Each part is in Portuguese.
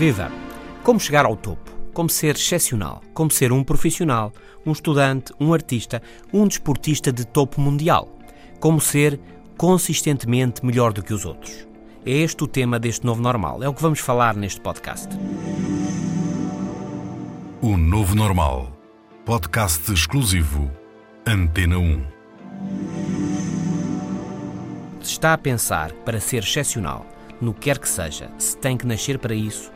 Viva! Como chegar ao topo? Como ser excepcional? Como ser um profissional, um estudante, um artista, um desportista de topo mundial? Como ser consistentemente melhor do que os outros? É este o tema deste novo normal. É o que vamos falar neste podcast. O Novo Normal. Podcast exclusivo. Antena 1. Se está a pensar que para ser excepcional, no que quer que seja, se tem que nascer para isso,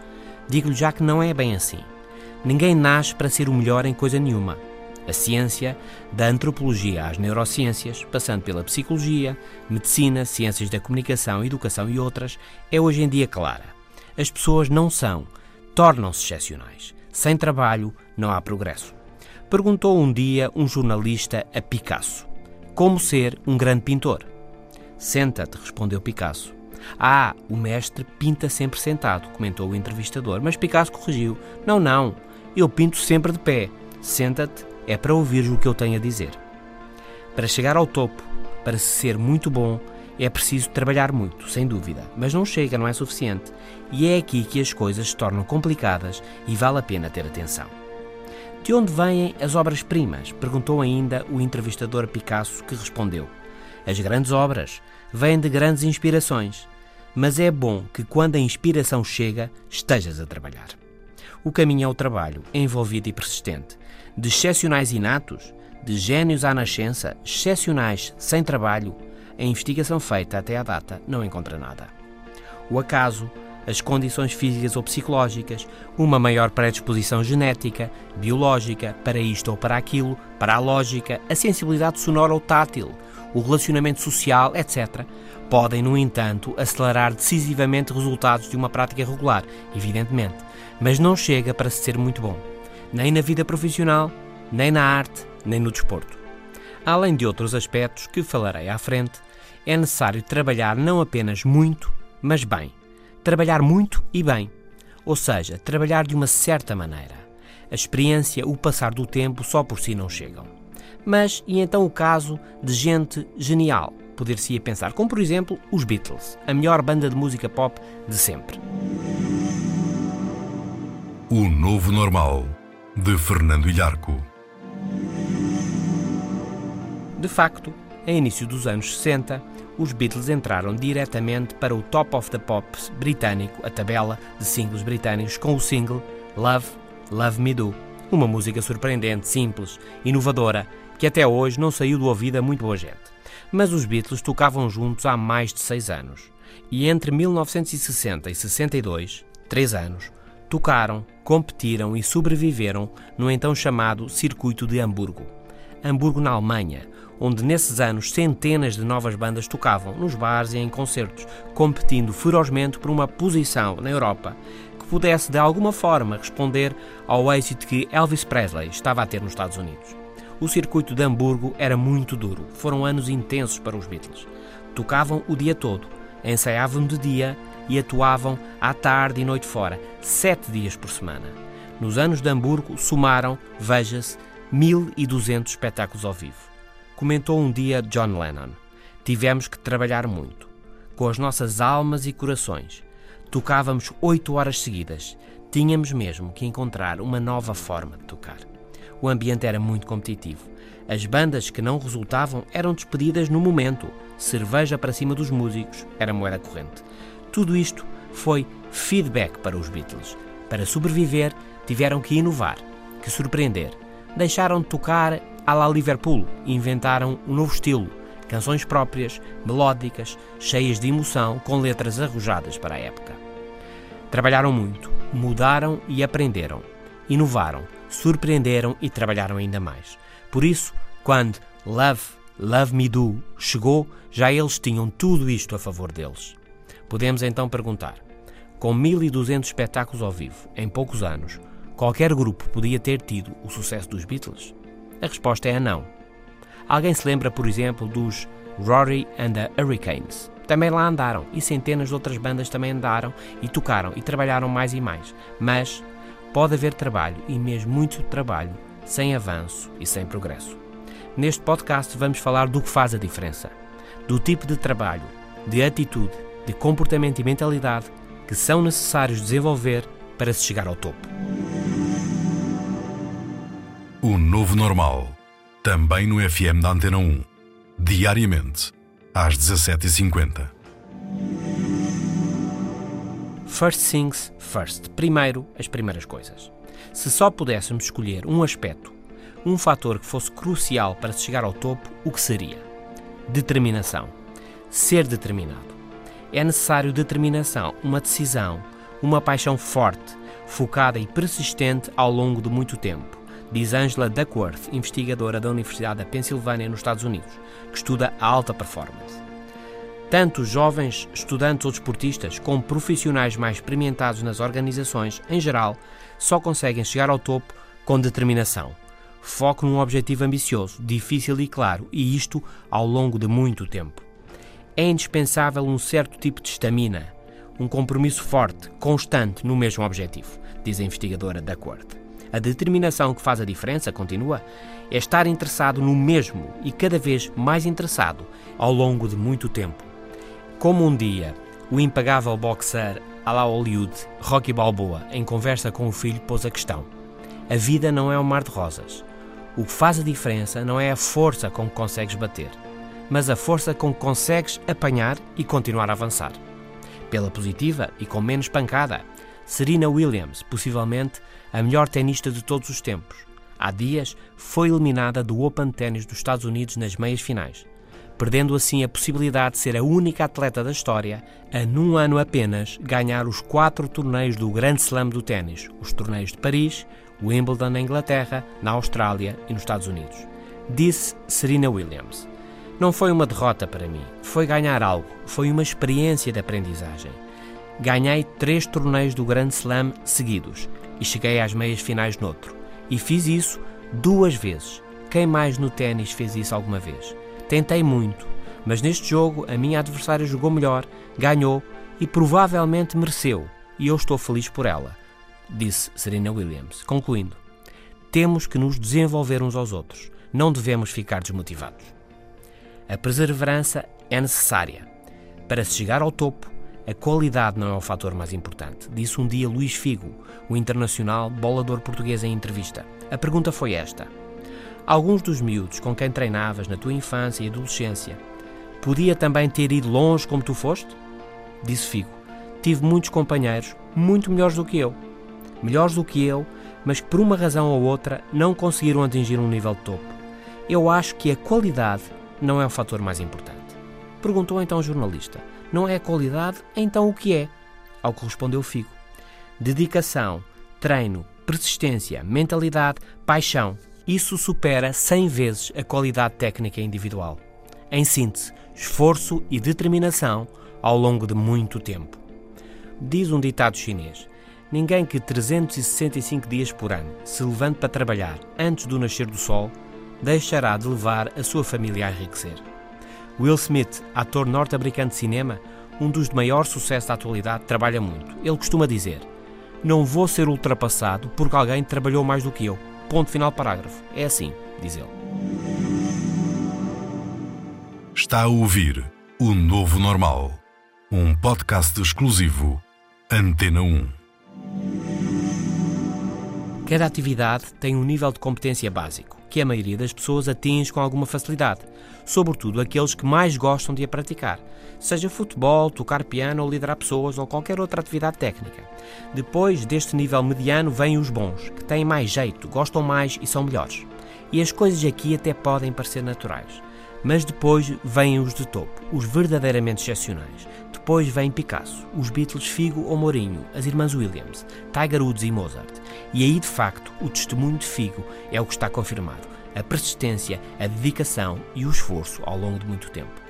digo-lhe já que não é bem assim. Ninguém nasce para ser o melhor em coisa nenhuma. A ciência, da antropologia às neurociências, passando pela psicologia, medicina, ciências da comunicação, educação e outras, é hoje em dia clara. As pessoas não são, tornam-se excepcionais. Sem trabalho não há progresso. Perguntou um dia um jornalista a Picasso: Como ser um grande pintor? Senta-te, respondeu Picasso. Ah, o mestre pinta sempre sentado, comentou o entrevistador, mas Picasso corrigiu: Não, não, eu pinto sempre de pé. Senta-te, é para ouvir o que eu tenho a dizer. Para chegar ao topo, para ser muito bom, é preciso trabalhar muito, sem dúvida, mas não chega, não é suficiente. E é aqui que as coisas se tornam complicadas e vale a pena ter atenção. De onde vêm as obras-primas? perguntou ainda o entrevistador Picasso, que respondeu: As grandes obras vêm de grandes inspirações, mas é bom que quando a inspiração chega, estejas a trabalhar. O caminho é o trabalho, envolvido e persistente, de excepcionais inatos, de gênios à nascença, excepcionais sem trabalho, a investigação feita até à data não encontra nada. O acaso, as condições físicas ou psicológicas, uma maior predisposição genética, biológica, para isto ou para aquilo, para a lógica, a sensibilidade sonora ou tátil, o relacionamento social, etc., podem, no entanto, acelerar decisivamente resultados de uma prática regular, evidentemente, mas não chega para se ser muito bom, nem na vida profissional, nem na arte, nem no desporto. Além de outros aspectos que falarei à frente, é necessário trabalhar não apenas muito, mas bem. Trabalhar muito e bem. Ou seja, trabalhar de uma certa maneira. A experiência, o passar do tempo só por si não chegam. Mas e então o caso de gente genial? Poder-se-ia pensar, como por exemplo os Beatles, a melhor banda de música pop de sempre. O Novo Normal. De Fernando Ilharco. De facto, a início dos anos 60, os Beatles entraram diretamente para o Top of the Pops britânico, a tabela de singles britânicos, com o single Love, Love Me Do. Uma música surpreendente, simples, inovadora, que até hoje não saiu do ouvido a muito boa gente. Mas os Beatles tocavam juntos há mais de seis anos. E entre 1960 e 62, três anos, tocaram, competiram e sobreviveram no então chamado Circuito de Hamburgo. Hamburgo, na Alemanha, onde nesses anos centenas de novas bandas tocavam nos bares e em concertos, competindo ferozmente por uma posição na Europa que pudesse de alguma forma responder ao êxito que Elvis Presley estava a ter nos Estados Unidos. O circuito de Hamburgo era muito duro, foram anos intensos para os Beatles. Tocavam o dia todo, ensaiavam de dia e atuavam à tarde e noite fora, sete dias por semana. Nos anos de Hamburgo somaram, veja-se, 1200 espetáculos ao vivo. Comentou um dia John Lennon: Tivemos que trabalhar muito, com as nossas almas e corações. Tocávamos oito horas seguidas. Tínhamos mesmo que encontrar uma nova forma de tocar. O ambiente era muito competitivo. As bandas que não resultavam eram despedidas no momento. Cerveja para cima dos músicos era moeda corrente. Tudo isto foi feedback para os Beatles. Para sobreviver, tiveram que inovar, que surpreender. Deixaram de tocar à la Liverpool e inventaram um novo estilo, canções próprias, melódicas, cheias de emoção, com letras arrojadas para a época. Trabalharam muito, mudaram e aprenderam. Inovaram, surpreenderam e trabalharam ainda mais. Por isso, quando Love, Love Me Do chegou, já eles tinham tudo isto a favor deles. Podemos então perguntar: com 1200 espetáculos ao vivo em poucos anos, qualquer grupo podia ter tido o sucesso dos Beatles? A resposta é não. Alguém se lembra, por exemplo, dos Rory and the Hurricanes? Também lá andaram e centenas de outras bandas também andaram e tocaram e trabalharam mais e mais. Mas pode haver trabalho e mesmo muito trabalho sem avanço e sem progresso. Neste podcast vamos falar do que faz a diferença, do tipo de trabalho, de atitude, de comportamento e mentalidade que são necessários desenvolver para se chegar ao topo. O novo normal, também no FM da Antena 1, diariamente às 17h50. First things first. Primeiro, as primeiras coisas. Se só pudéssemos escolher um aspecto, um fator que fosse crucial para se chegar ao topo, o que seria? Determinação. Ser determinado. É necessário determinação, uma decisão, uma paixão forte, focada e persistente ao longo de muito tempo diz Angela Duckworth, investigadora da Universidade da Pensilvânia, nos Estados Unidos, que estuda a alta performance. Tanto jovens estudantes ou desportistas, como profissionais mais experimentados nas organizações, em geral, só conseguem chegar ao topo com determinação. Foco num objetivo ambicioso, difícil e claro, e isto ao longo de muito tempo. É indispensável um certo tipo de estamina, um compromisso forte, constante no mesmo objetivo, diz a investigadora Duckworth. A determinação que faz a diferença, continua, é estar interessado no mesmo e cada vez mais interessado ao longo de muito tempo. Como um dia o impagável boxer à la Hollywood, Rocky Balboa, em conversa com o filho, pôs a questão: A vida não é um mar de rosas. O que faz a diferença não é a força com que consegues bater, mas a força com que consegues apanhar e continuar a avançar. Pela positiva e com menos pancada, Serena Williams, possivelmente a melhor tenista de todos os tempos. Há dias foi eliminada do Open Tennis dos Estados Unidos nas meias finais, perdendo assim a possibilidade de ser a única atleta da história a, num ano apenas, ganhar os quatro torneios do Grande Slam do ténis, os torneios de Paris, Wimbledon na Inglaterra, na Austrália e nos Estados Unidos. Disse Serena Williams. Não foi uma derrota para mim, foi ganhar algo, foi uma experiência de aprendizagem. Ganhei três torneios do Grande Slam seguidos e cheguei às meias finais noutro. E fiz isso duas vezes. Quem mais no ténis fez isso alguma vez? Tentei muito, mas neste jogo a minha adversária jogou melhor, ganhou e provavelmente mereceu, e eu estou feliz por ela, disse Serena Williams, concluindo: Temos que nos desenvolver uns aos outros, não devemos ficar desmotivados. A perseverança é necessária. Para se chegar ao topo, a qualidade não é o fator mais importante, disse um dia Luís Figo, o internacional bolador português em entrevista. A pergunta foi esta: Alguns dos miúdos com quem treinavas na tua infância e adolescência podia também ter ido longe como tu foste? Disse Figo: Tive muitos companheiros muito melhores do que eu. Melhores do que eu, mas que por uma razão ou outra não conseguiram atingir um nível de topo. Eu acho que a qualidade não é o fator mais importante. Perguntou então o jornalista. Não é qualidade, então o que é? Ao que respondeu Figo. Dedicação, treino, persistência, mentalidade, paixão. Isso supera 100 vezes a qualidade técnica individual. Em síntese, esforço e determinação ao longo de muito tempo. Diz um ditado chinês: Ninguém que 365 dias por ano se levante para trabalhar antes do nascer do sol deixará de levar a sua família a enriquecer. Will Smith, ator norte-americano de cinema, um dos de maior sucesso da atualidade, trabalha muito. Ele costuma dizer: Não vou ser ultrapassado porque alguém trabalhou mais do que eu. Ponto final parágrafo. É assim, diz ele. Está a ouvir O Novo Normal, um podcast exclusivo Antena 1. Cada atividade tem um nível de competência básico, que a maioria das pessoas atinge com alguma facilidade, sobretudo aqueles que mais gostam de a praticar, seja futebol, tocar piano ou liderar pessoas ou qualquer outra atividade técnica. Depois deste nível mediano vêm os bons, que têm mais jeito, gostam mais e são melhores. E as coisas aqui até podem parecer naturais. Mas depois vêm os de topo, os verdadeiramente excepcionais, depois vem Picasso, os Beatles Figo ou Mourinho, as irmãs Williams, Tiger Woods e Mozart. E aí, de facto, o testemunho de Figo é o que está confirmado. A persistência, a dedicação e o esforço ao longo de muito tempo.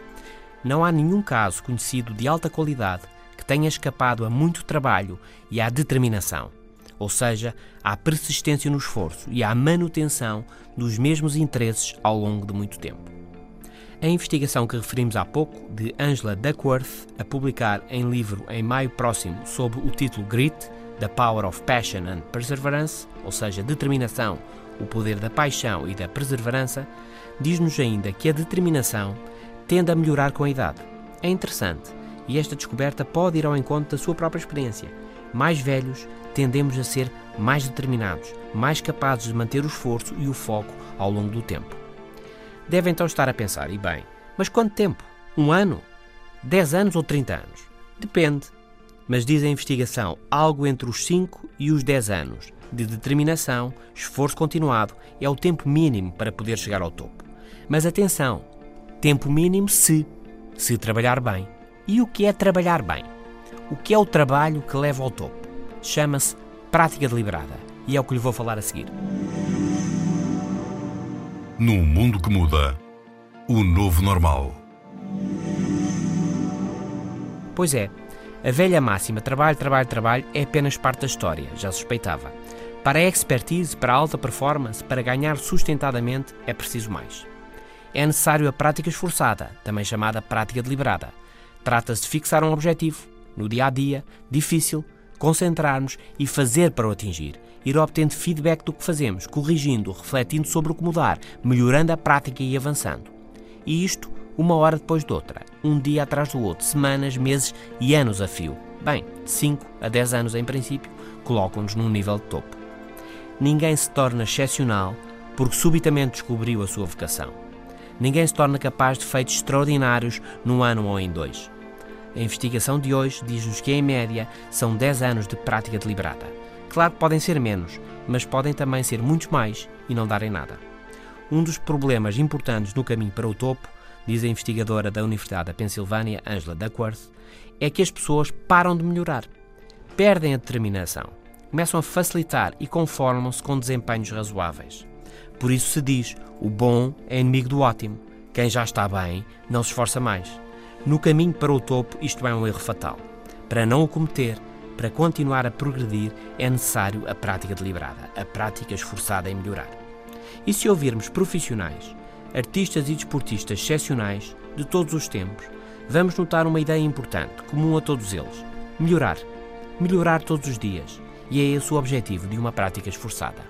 Não há nenhum caso conhecido de alta qualidade que tenha escapado a muito trabalho e à determinação, ou seja, à persistência no esforço e à manutenção dos mesmos interesses ao longo de muito tempo. A investigação que referimos há pouco, de Angela Duckworth, a publicar em livro em maio próximo sob o título Grit, The Power of Passion and Perseverance, ou seja, determinação, o poder da paixão e da perseverança, diz-nos ainda que a determinação tende a melhorar com a idade. É interessante e esta descoberta pode ir ao encontro da sua própria experiência. Mais velhos tendemos a ser mais determinados, mais capazes de manter o esforço e o foco ao longo do tempo. Deve então estar a pensar, e bem, mas quanto tempo? Um ano? Dez anos ou trinta anos? Depende. Mas diz a investigação algo entre os 5 e os 10 anos de determinação, esforço continuado é o tempo mínimo para poder chegar ao topo. Mas atenção, tempo mínimo se se trabalhar bem. E o que é trabalhar bem? O que é o trabalho que leva ao topo? Chama-se prática deliberada e é o que lhe vou falar a seguir. Num mundo que muda, o novo normal. Pois é, a velha máxima trabalho, trabalho, trabalho é apenas parte da história, já suspeitava. Para a expertise, para a alta performance, para ganhar sustentadamente, é preciso mais. É necessário a prática esforçada, também chamada prática deliberada. Trata-se de fixar um objetivo, no dia a dia, difícil, concentrarmos e fazer para o atingir. Ir obtendo feedback do que fazemos, corrigindo, refletindo sobre o que mudar, melhorando a prática e avançando. E isto uma hora depois de outra, um dia atrás do outro, semanas, meses e anos a fio. Bem, 5 a 10 anos em princípio, colocam-nos num nível de topo. Ninguém se torna excepcional porque subitamente descobriu a sua vocação. Ninguém se torna capaz de feitos extraordinários num ano ou em dois. A investigação de hoje diz-nos que, em média, são 10 anos de prática deliberada. Claro que podem ser menos, mas podem também ser muitos mais e não darem nada. Um dos problemas importantes no caminho para o topo, diz a investigadora da Universidade da Pensilvânia, Angela Duckworth, é que as pessoas param de melhorar. Perdem a determinação, começam a facilitar e conformam-se com desempenhos razoáveis. Por isso se diz: o bom é inimigo do ótimo. Quem já está bem não se esforça mais. No caminho para o topo, isto é um erro fatal. Para não o cometer, para continuar a progredir, é necessário a prática deliberada, a prática esforçada em melhorar. E se ouvirmos profissionais, artistas e desportistas excepcionais de todos os tempos, vamos notar uma ideia importante, comum a todos eles: melhorar. Melhorar todos os dias. E é esse o objetivo de uma prática esforçada.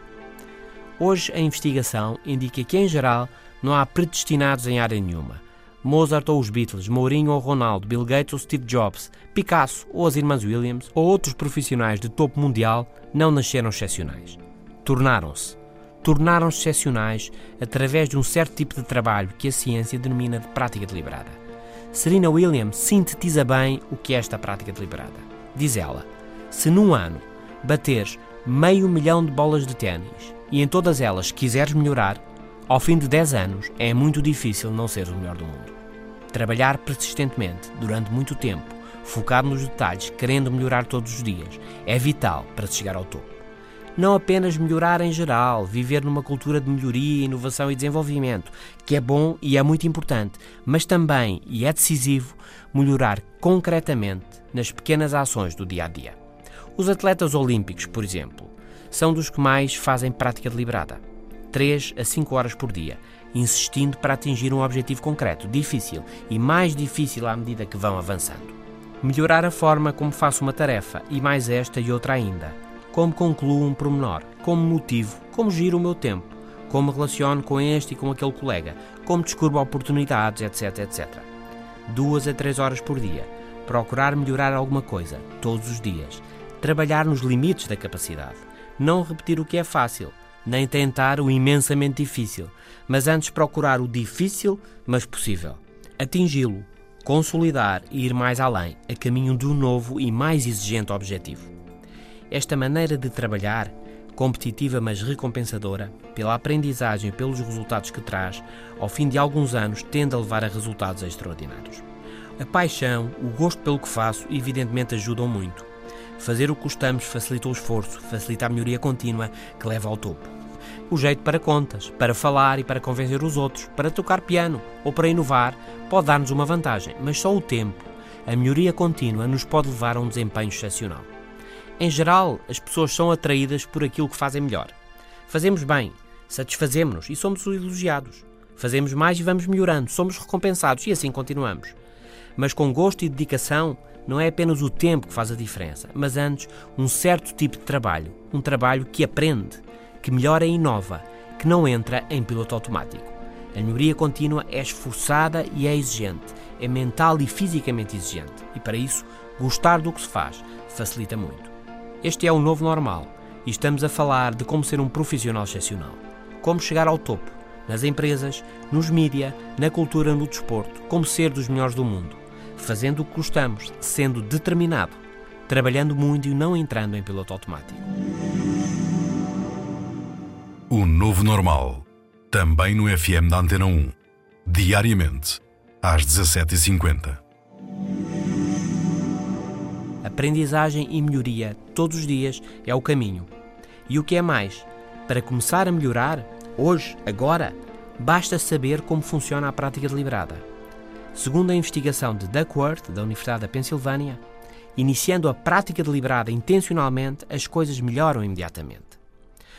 Hoje a investigação indica que, em geral, não há predestinados em área nenhuma. Mozart ou os Beatles, Mourinho ou Ronaldo, Bill Gates ou Steve Jobs, Picasso ou as irmãs Williams ou outros profissionais de topo mundial não nasceram excepcionais. Tornaram-se. Tornaram-se excepcionais através de um certo tipo de trabalho que a ciência denomina de prática deliberada. Serena Williams sintetiza bem o que é esta prática deliberada. Diz ela: se num ano bateres meio milhão de bolas de ténis e em todas elas quiseres melhorar, ao fim de 10 anos é muito difícil não seres o melhor do mundo. Trabalhar persistentemente, durante muito tempo, focado nos detalhes, querendo melhorar todos os dias, é vital para se chegar ao topo. Não apenas melhorar em geral, viver numa cultura de melhoria, inovação e desenvolvimento, que é bom e é muito importante, mas também, e é decisivo, melhorar concretamente nas pequenas ações do dia a dia. Os atletas olímpicos, por exemplo, são dos que mais fazem prática deliberada. 3 a 5 horas por dia, insistindo para atingir um objetivo concreto, difícil e mais difícil à medida que vão avançando. Melhorar a forma como faço uma tarefa e mais esta e outra ainda. Como concluo um pormenor, como motivo, como giro o meu tempo, como me relaciono com este e com aquele colega, como descubro oportunidades, etc, etc. Duas a três horas por dia. Procurar melhorar alguma coisa, todos os dias. Trabalhar nos limites da capacidade não repetir o que é fácil, nem tentar o imensamente difícil, mas antes procurar o difícil, mas possível. Atingi-lo, consolidar e ir mais além, a caminho um novo e mais exigente objetivo. Esta maneira de trabalhar, competitiva mas recompensadora, pela aprendizagem e pelos resultados que traz, ao fim de alguns anos tende a levar a resultados extraordinários. A paixão, o gosto pelo que faço, evidentemente ajudam muito Fazer o que gostamos facilita o esforço, facilita a melhoria contínua que leva ao topo. O jeito para contas, para falar e para convencer os outros, para tocar piano ou para inovar, pode dar-nos uma vantagem, mas só o tempo, a melhoria contínua nos pode levar a um desempenho excepcional. Em geral, as pessoas são atraídas por aquilo que fazem melhor. Fazemos bem, satisfazemos-nos e somos elogiados. Fazemos mais e vamos melhorando, somos recompensados e assim continuamos. Mas com gosto e dedicação, não é apenas o tempo que faz a diferença, mas antes um certo tipo de trabalho, um trabalho que aprende, que melhora e inova, que não entra em piloto automático. A melhoria contínua é esforçada e é exigente, é mental e fisicamente exigente, e para isso, gostar do que se faz facilita muito. Este é o novo normal e estamos a falar de como ser um profissional excepcional, como chegar ao topo, nas empresas, nos mídia, na cultura, no desporto, como ser dos melhores do mundo, fazendo o que gostamos, sendo determinado, trabalhando muito e não entrando em piloto automático. O novo normal, também no FM da Antena 1, diariamente, às 17h50. Aprendizagem e melhoria todos os dias é o caminho. E o que é mais? Para começar a melhorar, hoje, agora, basta saber como funciona a prática deliberada. Segundo a investigação de Duckworth, da Universidade da Pensilvânia, iniciando a prática deliberada intencionalmente, as coisas melhoram imediatamente.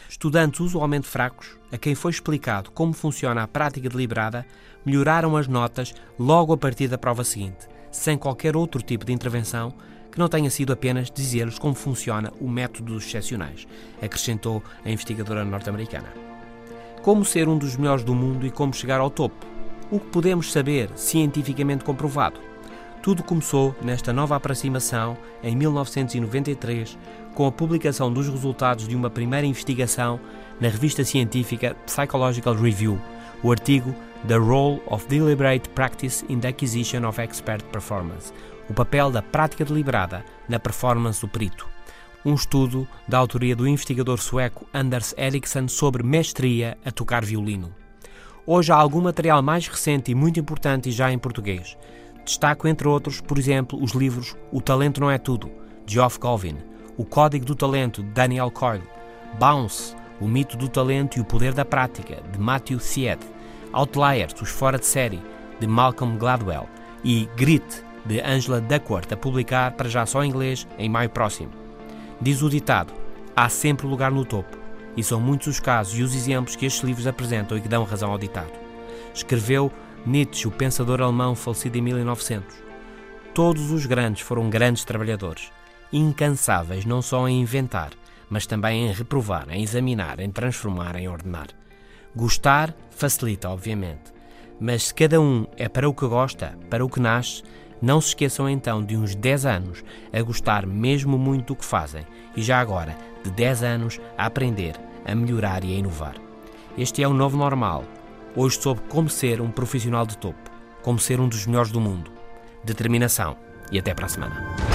Estudantes usualmente fracos, a quem foi explicado como funciona a prática deliberada, melhoraram as notas logo a partir da prova seguinte, sem qualquer outro tipo de intervenção que não tenha sido apenas dizer-lhes como funciona o método dos excepcionais, acrescentou a investigadora norte-americana. Como ser um dos melhores do mundo e como chegar ao topo? O que podemos saber cientificamente comprovado? Tudo começou nesta nova aproximação em 1993, com a publicação dos resultados de uma primeira investigação na revista científica Psychological Review, o artigo The Role of Deliberate Practice in the Acquisition of Expert Performance, o papel da prática deliberada na performance do perito. Um estudo da autoria do investigador sueco Anders Ericsson sobre mestria a tocar violino. Hoje há algum material mais recente e muito importante e já em português. Destaco, entre outros, por exemplo, os livros O Talento Não É Tudo, de Geoff Colvin, O Código do Talento, de Daniel Coyle, Bounce, O Mito do Talento e o Poder da Prática, de Matthew Syed, Outliers, Os Fora de Série, de Malcolm Gladwell, e Grit, de Angela Duckworth, a publicar para já só em inglês em maio próximo. Diz o ditado: há sempre lugar no topo, e são muitos os casos e os exemplos que estes livros apresentam e que dão razão ao ditado. Escreveu Nietzsche, o pensador alemão falecido em 1900. Todos os grandes foram grandes trabalhadores, incansáveis não só em inventar, mas também em reprovar, em examinar, em transformar, em ordenar. Gostar facilita, obviamente, mas se cada um é para o que gosta, para o que nasce, não se esqueçam então de uns 10 anos a gostar mesmo muito do que fazem e já agora de 10 anos a aprender, a melhorar e a inovar. Este é o novo normal. Hoje soube como ser um profissional de topo, como ser um dos melhores do mundo. Determinação e até para a semana.